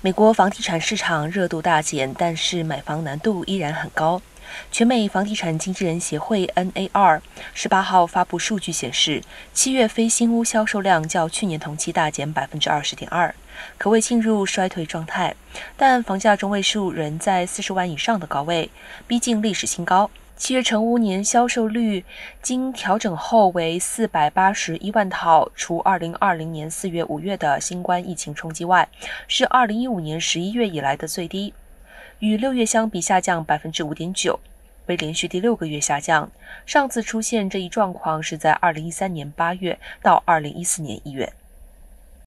美国房地产市场热度大减，但是买房难度依然很高。全美房地产经纪人协会 （NAR） 十八号发布数据显示，七月非新屋销售量较去年同期大减百分之二十点二，可谓进入衰退状态。但房价中位数仍在四十万以上的高位，逼近历史新高。七月成屋年销售率经调整后为四百八十一万套，除二零二零年四月、五月的新冠疫情冲击外，是二零一五年十一月以来的最低，与六月相比下降百分之五点九，为连续第六个月下降。上次出现这一状况是在二零一三年八月到二零一四年一月。